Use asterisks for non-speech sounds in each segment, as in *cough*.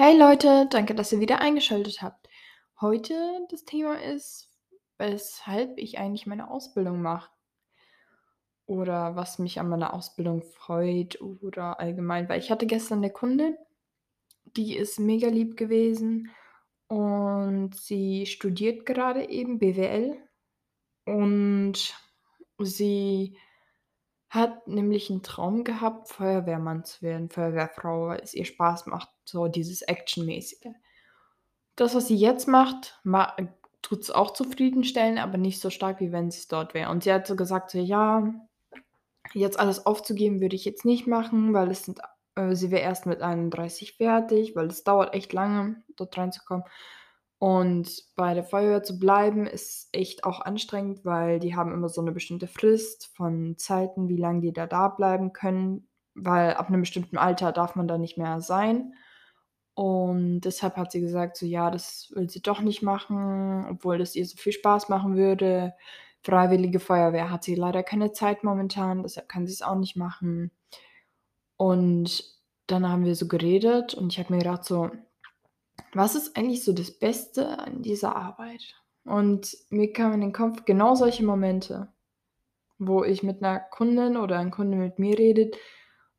Hey Leute, danke, dass ihr wieder eingeschaltet habt. Heute das Thema ist, weshalb ich eigentlich meine Ausbildung mache oder was mich an meiner Ausbildung freut oder allgemein, weil ich hatte gestern 'ne Kundin, die ist mega lieb gewesen und sie studiert gerade eben BWL und sie hat nämlich 'n Traum gehabt, Feuerwehrmann zu werden, Feuerwehrfrau, weil es ihr Spaß macht, so dieses Actionmäßige. Das, was sie jetzt macht, ma tut's auch zufriedenstellen, aber nicht so stark, wie wenn sie's dort wäre. Und sie hat so gesagt, so: „Ja, jetzt alles aufzugeben würde ich jetzt nicht machen, weil es sind äh, sie wäre erst mit 31 fertig, weil es dauert echt lange, dort reinzukommen. Und bei der Feuerwehr zu bleiben, ist echt auch anstrengend, weil die haben immer so 'ne bestimmte Frist von Zeiten, wie lang die da da bleiben können, weil ab 'nem bestimmten Alter darf man da nicht mehr sein. Und deshalb hat sie gesagt, so ja, das will sie doch nicht machen, obwohl das ihr so viel Spaß machen würde. Freiwillige Feuerwehr hat sie leider keine Zeit momentan, deshalb kann sie's auch nicht machen. Und dann haben wir so geredet und ich habe mir gedacht so: „Was ist eigentlich so das Beste an dieser Arbeit?“ Und mir kam in den Kopf genau solche Momente, wo ich mit 'ner Kundin oder ein Kunde mit mir redet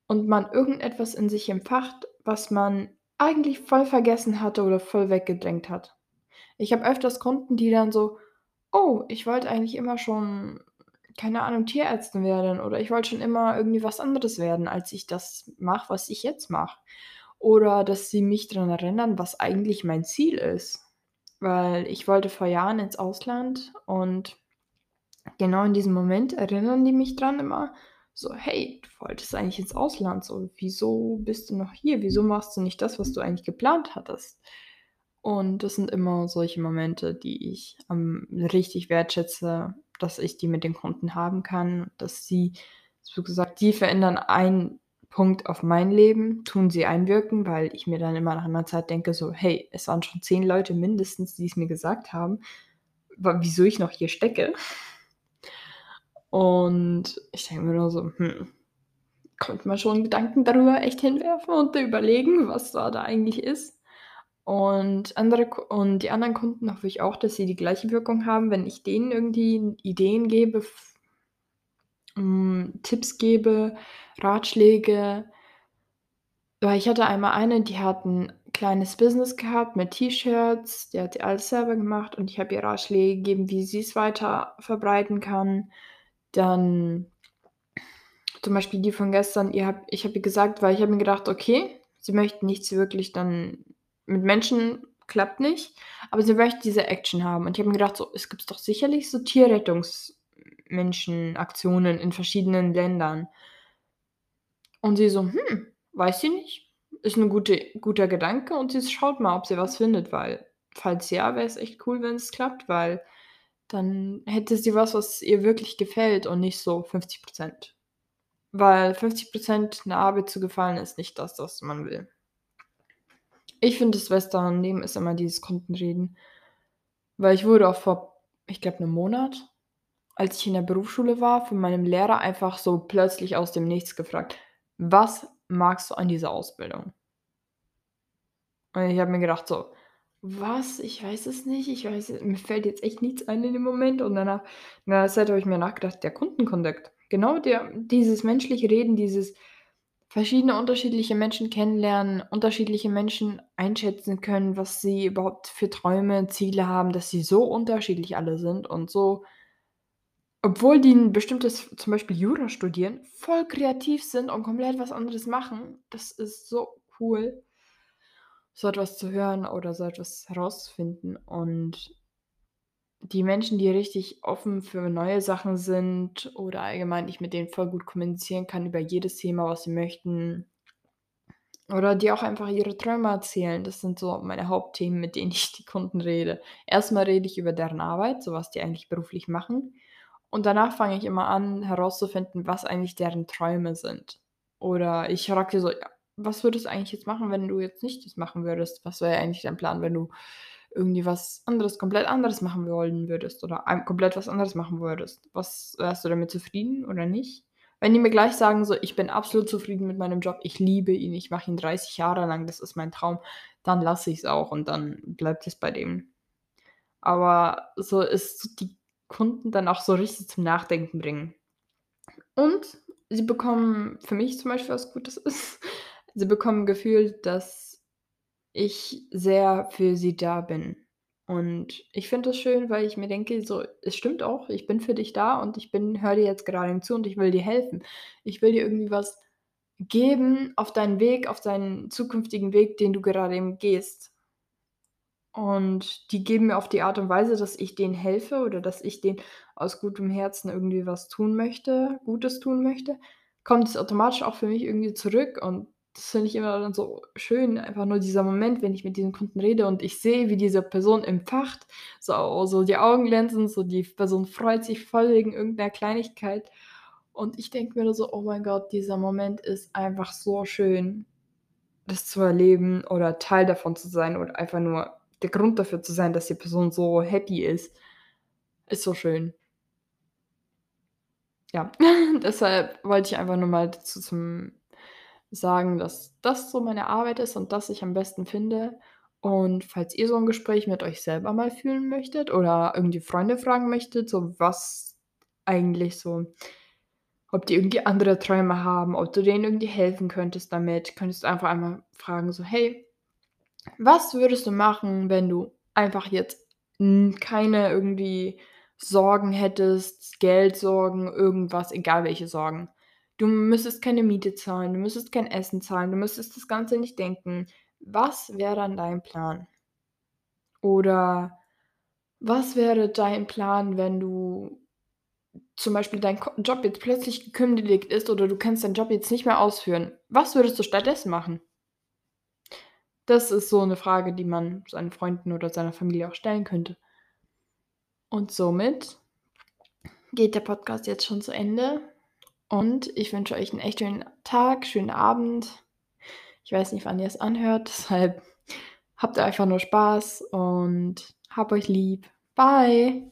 und man irgendetwas in sich empfacht, was man eigentlich voll vergessen hatte oder voll weggedrängt hat. Ich habe öfters Kunden, die dann so: „Oh, ich wollte eigentlich immer schon, keine Ahnung, Tierärztin werden oder ich wollte schon immer irgendwie was anderes werden, als ich das mache, was ich jetzt mache.“ Oder dass sie mich dran erinnern, was eigentlich mein Ziel ist, weil ich wollte vor Jahren ins Ausland und genau in diesem Moment erinnern die mich dran immer so: „Hey, du wolltest eigentlich ins Ausland, so, wieso bist du noch hier? Wieso machst du nicht das, was du eigentlich geplant hattest?“ Und das sind immer solche Momente, die ich, ähm, richtig wertschätze, dass ich die mit den Kunden haben kann, dass sie so gesagt, die verändern einen Punkt auf mein Leben, tun sie einwirken, weil ich mir dann immer nach 'ner Zeit denke so: „Hey, es waren schon 10 Leute mindestens, die es mir gesagt haben, wieso ich noch hier stecke.“ Und ich denke mir nur so: „Hm, könnte man schon Gedanken darüber echt hinwerfen und überlegen, was da da eigentlich ist.“ Und andere und die anderen Kunden hoffe ich auch, dass sie die gleiche Wirkung haben, wenn ich denen irgendwie Ideen gebe, hm, Tipps gebe, Ratschläge. Weil ich hatte einmal eine, die hat 'n kleines Business gehabt mit T-Shirts, die hat die alles selber gemacht und ich habe ihr Ratschläge gegeben, wie sie's weiter verbreiten kann. Dann zum Beispiel die von gestern, ihr habe ich habe ihr gesagt weil ich habe mir gedacht, okay, sie möchte nichts wirklich dann mit Menschen klappt nicht, aber sie möchte diese Action haben. Und ich habe mir gedacht so: „Es gibt doch sicherlich so Tierrettungs-Menschen-Aktionen in verschiedenen Ländern.“ Und sie so: „Hm, weiß sie nicht. Ist 'n gute guter Gedanke“ und sie schaut mal, ob sie was findet, weil falls ja, wäre es echt cool, wenn es klappt, weil dann hätte sie was, was ihr wirklich gefällt und nicht so 50 %. Weil 50 % 'ner Arbeit zu gefallen ist nicht das, was man will. Ich finde, das Beste am Leben ist immer dieses Kundenreden. Weil ich wurde auch vor, ich glaube, 'nem Monat, als ich in der Berufsschule war, von meinem Lehrer einfach so plötzlich aus dem Nichts gefragt: „Was magst du an dieser Ausbildung?“ Und ich habe mir gedacht so: „Was? Ich weiß es nicht. Ich weiß mir fällt jetzt echt nichts ein in dem Moment.“ Und danach der Zeit habe ich mir nachgedacht, der Kundenkontakt. Genau der dieses menschliche Reden, dieses verschiedene unterschiedliche Menschen kennenlernen, unterschiedliche Menschen einschätzen können, was sie überhaupt für Träume, Ziele haben, dass sie so unterschiedlich alle sind und so obwohl die 'n bestimmtes zum Beispiel Jura studieren, voll kreativ sind und komplett was anderes machen. Das ist so cool so etwas zu hören oder so etwas herauszufinden. Und die Menschen, die richtig offen für neue Sachen sind oder allgemein ich mit denen voll gut kommunizieren kann über jedes Thema, was sie möchten oder die auch einfach ihre Träume erzählen. Das sind so meine Hauptthemen, mit denen ich die Kunden rede. Erst mal rede ich über deren Arbeit, so was die eigentlich beruflich machen. Und danach fange ich immer an, herauszufinden, was eigentlich deren Träume sind. Oder ich frage so: „Ja, was würdest du eigentlich jetzt machen, wenn du jetzt nicht das machen würdest? Was wäre eigentlich dein Plan, wenn du irgendwie was anderes komplett anderes machen wollen würdest oder komplett was anderes machen würdest? Was wärst du damit zufrieden oder nicht?“ Wenn die mir gleich sagen, so: „Ich bin absolut zufrieden mit meinem Job, ich liebe ihn, ich mache ihn 30 Jahre lang, das ist mein Traum“, dann lasse ich's auch und dann bleibt es bei dem. Aber so es die Kunden dann auch so richtig zum Nachdenken bringen. Und sie bekommen für mich zum Beispiel was Gutes *laughs* ist, sie bekommen gefühlt, dass ich sehr für sie da bin. Und ich finde das schön, weil ich mir denke, so, es stimmt auch, ich bin für dich da und ich bin höre dir jetzt gerade zu und ich will dir helfen. Ich will dir irgendwie was geben auf deinen Weg, auf deinen zukünftigen Weg, den du gerade eben gehst. Und die geben mir auf die Art und Weise, dass ich denen helfe oder dass ich denen aus gutem Herzen irgendwie was tun möchte Gutes tun möchte, kommt es automatisch auch für mich irgendwie zurück und das finde ich immer dann so schön, einfach nur dieser Moment, wenn ich mit diesen Kunden rede und ich sehe, wie diese Person empfacht, so so die Augen glänzen, so die Person freut sich voll wegen irgend 'ner Kleinigkeit. Und ich denke mir so: „Oh mein Gott, dieser Moment ist einfach so schön, das zu erleben oder Teil davon zu sein oder einfach nur der Grund dafür zu sein, dass die Person so happy ist.“ Ist so schön. Ja, *laughs* deshalb wollte ich einfach nur mal dazu zum sagen, dass das so meine Arbeit ist und das ich am besten finde. Und falls ihr so 'n Gespräch mit euch selber mal führen möchtet oder irgendwie Freunde fragen möchtet, so was eigentlich so ob die irgendwie andere Träume haben, ob du denen irgendwie helfen könntest damit, könntest du einfach einmal fragen so: „Hey, was würdest du machen, wenn du einfach jetzt, keine irgendwie Sorgen hättest, Geldsorgen, irgendwas, egal welche Sorgen. Du müsstest keine Miete zahlen, du müsstest kein Essen zahlen, du müsstest das Ganze nicht denken. Was wäre dann dein Plan?“ Oder was wäre dein Plan, wenn du zum Beispiel dein Job jetzt plötzlich gekündigt ist oder du kannst deinen Job jetzt nicht mehr ausführen. Was würdest du stattdessen machen? Das ist so 'ne Frage, die man seinen Freunden oder seiner Familie auch stellen könnte. Und somit geht der Podcast jetzt schon zu Ende und ich wünsche euch 'n echt schönen Tag, schönen Abend. Ich weiß nicht, wann ihr es anhört, *laughs* deshalb habt einfach nur Spaß und habe euch lieb. Bye.